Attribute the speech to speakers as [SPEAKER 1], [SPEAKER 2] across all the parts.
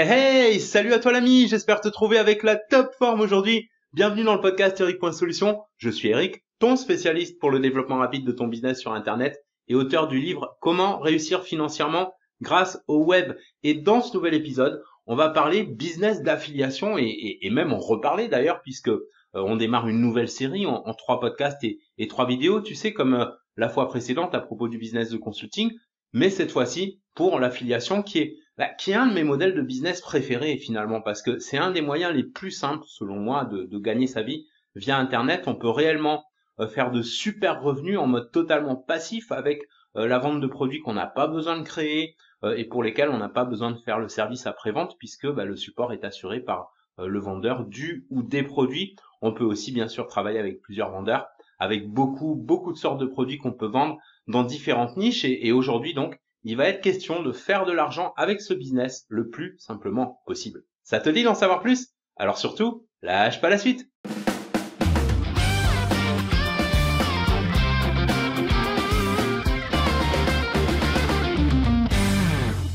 [SPEAKER 1] Hey hey, salut à toi l'ami, j'espère te trouver avec la top forme aujourd'hui. Bienvenue dans le podcast Eric.solution. Je suis Eric, ton spécialiste pour le développement rapide de ton business sur Internet et auteur du livre Comment réussir financièrement grâce au web. Et dans ce nouvel épisode, on va parler business d'affiliation et, même en reparler d'ailleurs puisque euh, on démarre une nouvelle série en, trois podcasts et, trois vidéos, tu sais, comme euh, la fois précédente à propos du business de consulting, mais cette fois-ci pour l'affiliation qui est bah, qui est un de mes modèles de business préférés finalement, parce que c'est un des moyens les plus simples, selon moi, de, gagner sa vie via Internet. On peut réellement euh, faire de super revenus en mode totalement passif avec euh, la vente de produits qu'on n'a pas besoin de créer euh, et pour lesquels on n'a pas besoin de faire le service après-vente, puisque bah, le support est assuré par le vendeur du ou des produits. On peut aussi bien sûr travailler avec plusieurs vendeurs, avec beaucoup, beaucoup de sortes de produits qu'on peut vendre dans différentes niches. et aujourd'hui donc, il va être question de faire de l'argent avec ce business le plus simplement possible. Ça te dit d'en savoir plus? Alors surtout, lâche pas la suite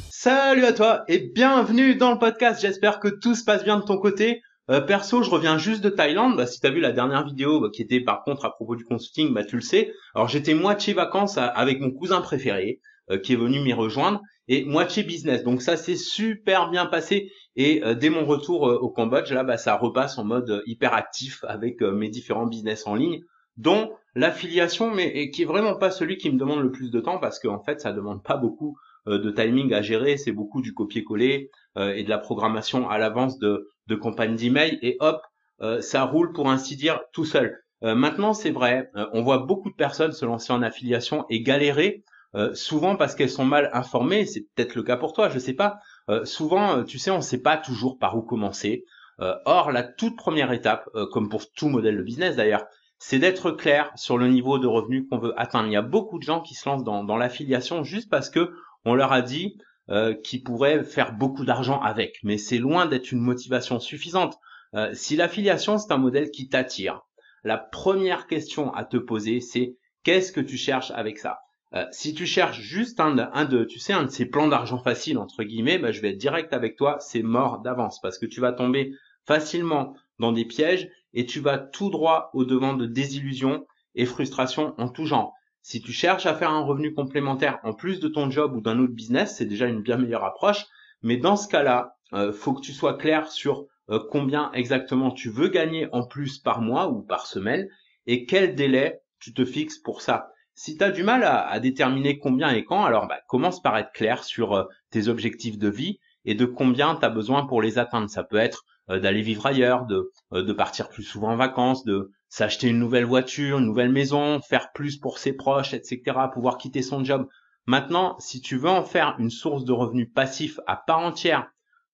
[SPEAKER 1] Salut à toi et bienvenue dans le podcast. J'espère que tout se passe bien de ton côté. Euh, perso, je reviens juste de Thaïlande. Bah, si tu as vu la dernière vidéo bah, qui était par contre à propos du consulting, bah, tu le sais. Alors j'étais moitié vacances avec mon cousin préféré. Euh, qui est venu m'y rejoindre et moitié business. Donc ça s'est super bien passé et euh, dès mon retour euh, au Cambodge, là, bah, ça repasse en mode hyper actif avec mes différents business en ligne, dont l'affiliation, mais qui est vraiment pas celui qui me demande le plus de temps parce qu'en fait, ça demande pas beaucoup de timing à gérer, c'est beaucoup du copier-coller et de la programmation à l'avance de, de campagnes d'email et hop, ça roule pour ainsi dire tout seul. maintenant, c'est vrai, on voit beaucoup de personnes se lancer en affiliation et galérer euh, souvent parce qu'elles sont mal informées, c'est peut-être le cas pour toi, je sais pas. Euh, souvent, euh, tu sais, on ne sait pas toujours par où commencer. or, la toute première étape, comme pour tout modèle de business d'ailleurs, c'est d'être clair sur le niveau de revenu qu'on veut atteindre. Il y a beaucoup de gens qui se lancent dans, dans l'affiliation juste parce que on leur a dit qu'ils pourraient faire beaucoup d'argent avec, mais c'est loin d'être une motivation suffisante. si l'affiliation c'est un modèle qui t'attire, la première question à te poser c'est qu'est-ce que tu cherches avec ça? Euh, si tu cherches juste un, un, de, tu sais, un de ces plans d'argent facile entre guillemets, bah, je vais être direct avec toi, c'est mort d'avance parce que tu vas tomber facilement dans des pièges et tu vas tout droit au devant de désillusions et frustrations en tout genre. Si tu cherches à faire un revenu complémentaire en plus de ton job ou d'un autre business, c'est déjà une bien meilleure approche. Mais dans ce cas-là, euh, faut que tu sois clair sur euh, combien exactement tu veux gagner en plus par mois ou par semaine et quel délai tu te fixes pour ça. Si tu as du mal à, déterminer combien et quand, alors bah, commence par être clair sur euh, tes objectifs de vie et de combien tu as besoin pour les atteindre. Ça peut être euh, d'aller vivre ailleurs, de, euh, de partir plus souvent en vacances, de s'acheter une nouvelle voiture, une nouvelle maison, faire plus pour ses proches, etc., pouvoir quitter son job. Maintenant, si tu veux en faire une source de revenus passifs à part entière,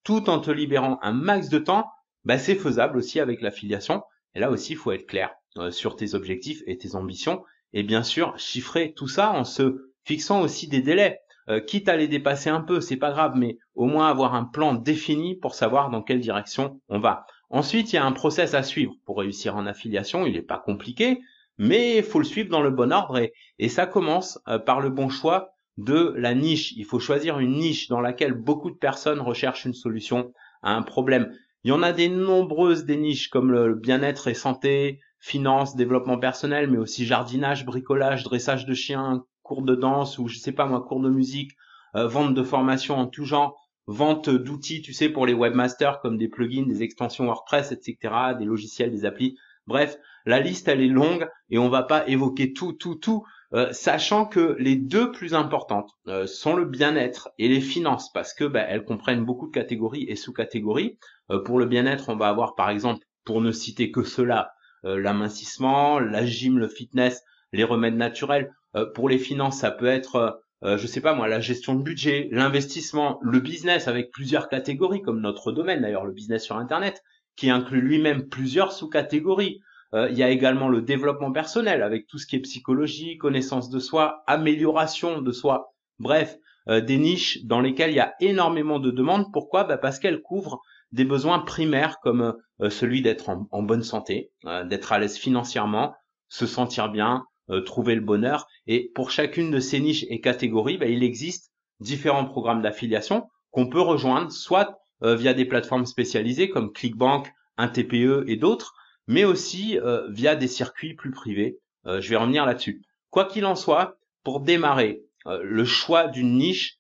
[SPEAKER 1] tout en te libérant un max de temps, bah, c'est faisable aussi avec l'affiliation. Et là aussi, il faut être clair sur tes objectifs et tes ambitions et bien sûr chiffrer tout ça en se fixant aussi des délais. Euh, quitte à les dépasser un peu, c'est pas grave, mais au moins avoir un plan défini pour savoir dans quelle direction on va. Ensuite, il y a un process à suivre pour réussir en affiliation. Il n'est pas compliqué, mais il faut le suivre dans le bon ordre et, ça commence euh, par le bon choix de la niche. Il faut choisir une niche dans laquelle beaucoup de personnes recherchent une solution à un problème. Il y en a des nombreuses des niches comme le bien-être et santé, finance, développement personnel, mais aussi jardinage, bricolage, dressage de chiens, cours de danse ou je sais pas moi, cours de musique, euh, vente de formation en tout genre, vente d'outils, tu sais, pour les webmasters comme des plugins, des extensions WordPress, etc., des logiciels, des applis. Bref, la liste elle est longue et on va pas évoquer tout, tout, tout, euh, sachant que les deux plus importantes euh, sont le bien-être et les finances parce que bah, elles comprennent beaucoup de catégories et sous-catégories. pour le bien-être, on va avoir par exemple, pour ne citer que cela, l'amincissement, la gym, le fitness, les remèdes naturels. Euh, pour les finances, ça peut être euh, je sais pas moi, la gestion de budget, l'investissement, le business avec plusieurs catégories, comme notre domaine d'ailleurs, le business sur Internet, qui inclut lui-même plusieurs sous-catégories. il y a également le développement personnel avec tout ce qui est psychologie, connaissance de soi, amélioration de soi. Bref, des niches dans lesquelles il y a énormément de demandes. Pourquoi? Bah Parce qu'elles couvrent des besoins primaires comme euh, celui d'être en, bonne santé, euh, d'être à l'aise financièrement, se sentir bien, euh, trouver le bonheur. Et pour chacune de ces niches et catégories, bah, il existe différents programmes d'affiliation qu'on peut rejoindre, soit via des plateformes spécialisées comme ClickBank, un TPE et d'autres, mais aussi via des circuits plus privés. je vais revenir là-dessus. Quoi qu'il en soit, pour démarrer, le choix d'une niche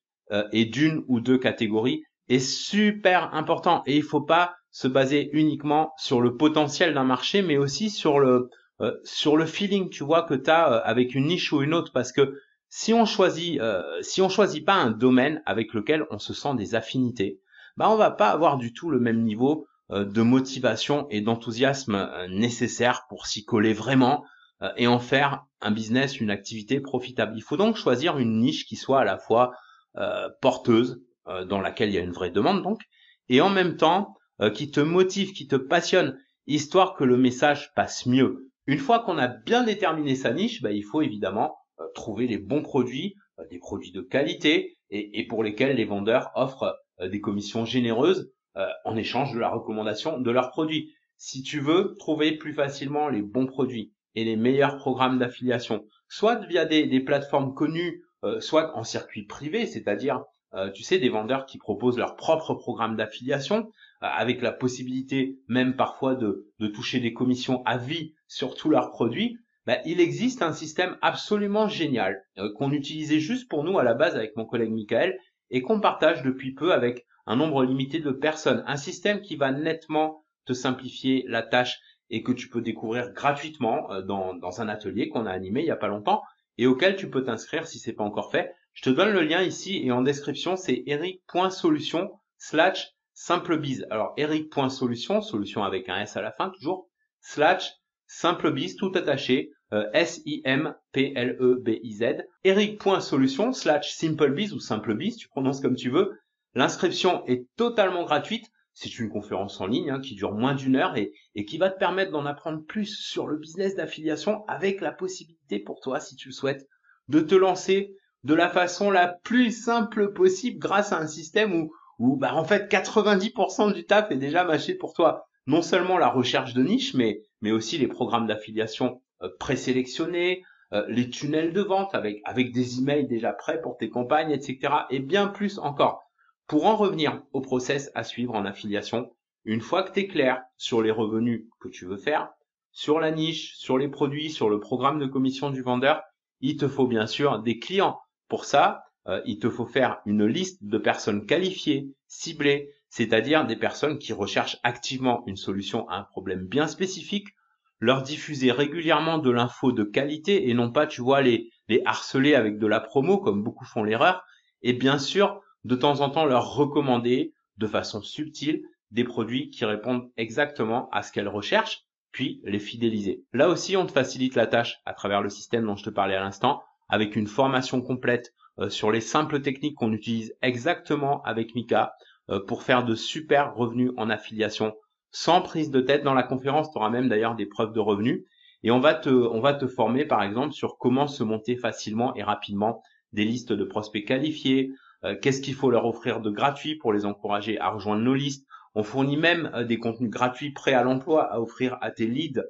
[SPEAKER 1] et d'une ou deux catégories est super important et il faut pas se baser uniquement sur le potentiel d'un marché, mais aussi sur le euh, sur le feeling, tu vois, que tu as euh, avec une niche ou une autre, parce que si on choisit euh, si on choisit pas un domaine avec lequel on se sent des affinités, bah on va pas avoir du tout le même niveau de motivation et d'enthousiasme nécessaire pour s'y coller vraiment et en faire un business, une activité profitable. Il faut donc choisir une niche qui soit à la fois porteuse, dans laquelle il y a une vraie demande donc, et en même temps euh, qui te motive, qui te passionne, histoire que le message passe mieux. Une fois qu'on a bien déterminé sa niche, bah, il faut évidemment euh, trouver les bons produits, euh, des produits de qualité et, pour lesquels les vendeurs offrent des commissions généreuses en échange de la recommandation de leurs produits. Si tu veux trouver plus facilement les bons produits et les meilleurs programmes d'affiliation, soit via des plateformes connues, soit en circuit privé, c'est-à-dire tu sais des vendeurs qui proposent leur propre programme d'affiliation, euh, avec la possibilité même parfois de, toucher des commissions à vie sur tous leurs produits, bah, il existe un système absolument génial euh, qu'on utilisait juste pour nous à la base avec mon collègue Michael et qu'on partage depuis peu avec un nombre limité de personnes. Un système qui va nettement te simplifier la tâche et que tu peux découvrir gratuitement euh, dans, dans un atelier qu'on a animé il n'y a pas longtemps et auquel tu peux t'inscrire si c'est pas encore fait. Je te donne le lien ici et en description, c'est eric.solution slash SimpleBiz. Alors, eric.solution, solution avec un S à la fin toujours, slash SimpleBiz, tout attaché, euh, S-I-M-P-L-E-B-I-Z. Eric.solution, slash SimpleBiz ou SimpleBiz, tu prononces comme tu veux. L'inscription est totalement gratuite. C'est une conférence en ligne hein, qui dure moins d'une heure et, et qui va te permettre d'en apprendre plus sur le business d'affiliation avec la possibilité pour toi, si tu le souhaites, de te lancer de la façon la plus simple possible grâce à un système où, où bah, en fait 90% du taf est déjà mâché pour toi. Non seulement la recherche de niche, mais, mais aussi les programmes d'affiliation euh, présélectionnés, euh, les tunnels de vente avec, avec des emails déjà prêts pour tes campagnes, etc. Et bien plus encore. Pour en revenir au process à suivre en affiliation, une fois que tu es clair sur les revenus que tu veux faire, sur la niche, sur les produits, sur le programme de commission du vendeur, il te faut bien sûr des clients. Pour ça, euh, il te faut faire une liste de personnes qualifiées, ciblées, c'est-à-dire des personnes qui recherchent activement une solution à un problème bien spécifique, leur diffuser régulièrement de l'info de qualité et non pas, tu vois, les, les harceler avec de la promo comme beaucoup font l'erreur, et bien sûr, de temps en temps leur recommander de façon subtile des produits qui répondent exactement à ce qu'elles recherchent, puis les fidéliser. Là aussi, on te facilite la tâche à travers le système dont je te parlais à l'instant, avec une formation complète euh, sur les simples techniques qu'on utilise exactement avec Mika euh, pour faire de super revenus en affiliation sans prise de tête. Dans la conférence, tu auras même d'ailleurs des preuves de revenus. Et on va te, on va te former par exemple sur comment se monter facilement et rapidement des listes de prospects qualifiés, euh, qu'est-ce qu'il faut leur offrir de gratuit pour les encourager à rejoindre nos listes. On fournit même des contenus gratuits prêts à l'emploi à offrir à tes leads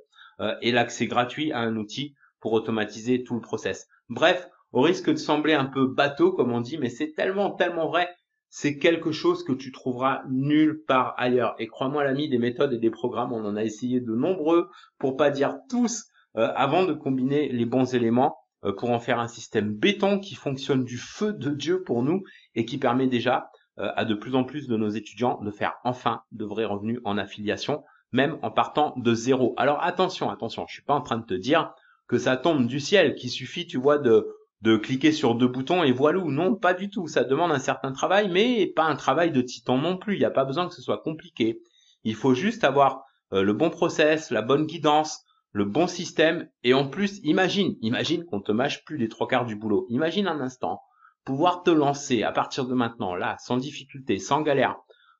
[SPEAKER 1] et l'accès gratuit à un outil pour automatiser tout le process. Bref, au risque de sembler un peu bateau, comme on dit, mais c'est tellement, tellement vrai. C'est quelque chose que tu trouveras nulle part ailleurs. Et crois-moi, l'ami, des méthodes et des programmes, on en a essayé de nombreux, pour pas dire tous, euh, avant de combiner les bons éléments euh, pour en faire un système béton qui fonctionne du feu de Dieu pour nous et qui permet déjà euh, à de plus en plus de nos étudiants de faire enfin de vrais revenus en affiliation, même en partant de zéro. Alors attention, attention, je suis pas en train de te dire que ça tombe du ciel, qu'il suffit, tu vois, de de cliquer sur deux boutons et voilà. Non, pas du tout. Ça demande un certain travail, mais pas un travail de titan non plus. Il n'y a pas besoin que ce soit compliqué. Il faut juste avoir euh, le bon process, la bonne guidance, le bon système. Et en plus, imagine, imagine qu'on te mâche plus des trois quarts du boulot. Imagine un instant pouvoir te lancer à partir de maintenant, là, sans difficulté, sans galère,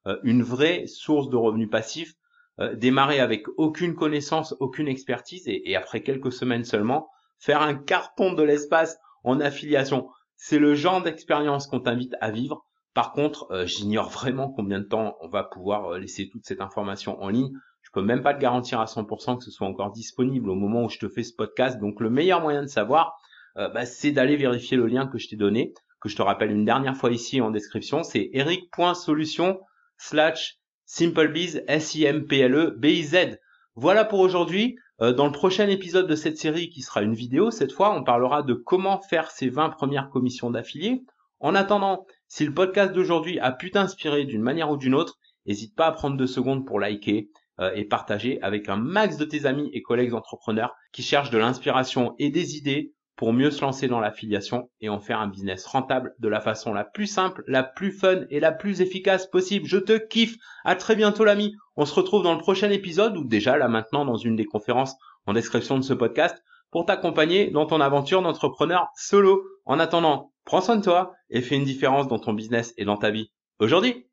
[SPEAKER 1] euh, une vraie source de revenus passifs, euh, démarrer avec aucune connaissance, aucune expertise et après quelques semaines seulement, faire un carton de l'espace en affiliation. C'est le genre d'expérience qu'on t'invite à vivre. Par contre, euh, j'ignore vraiment combien de temps on va pouvoir euh, laisser toute cette information en ligne. Je peux même pas te garantir à 100% que ce soit encore disponible au moment où je te fais ce podcast. Donc le meilleur moyen de savoir, bah, c'est d'aller vérifier le lien que je t'ai donné, que je te rappelle une dernière fois ici en description. C'est eric.solution slash simplebiz, S-I-M-P-L-E, B-I-Z. Voilà pour aujourd'hui. Euh, dans le prochain épisode de cette série, qui sera une vidéo, cette fois, on parlera de comment faire ses 20 premières commissions d'affiliés. En attendant, si le podcast d'aujourd'hui a pu t'inspirer d'une manière ou d'une autre, n'hésite pas à prendre deux secondes pour liker euh, et partager avec un max de tes amis et collègues entrepreneurs qui cherchent de l'inspiration et des idées pour mieux se lancer dans l'affiliation et en faire un business rentable de la façon la plus simple, la plus fun et la plus efficace possible. Je te kiffe. À très bientôt l'ami. On se retrouve dans le prochain épisode ou déjà là maintenant dans une des conférences en description de ce podcast pour t'accompagner dans ton aventure d'entrepreneur solo. En attendant, prends soin de toi et fais une différence dans ton business et dans ta vie aujourd'hui.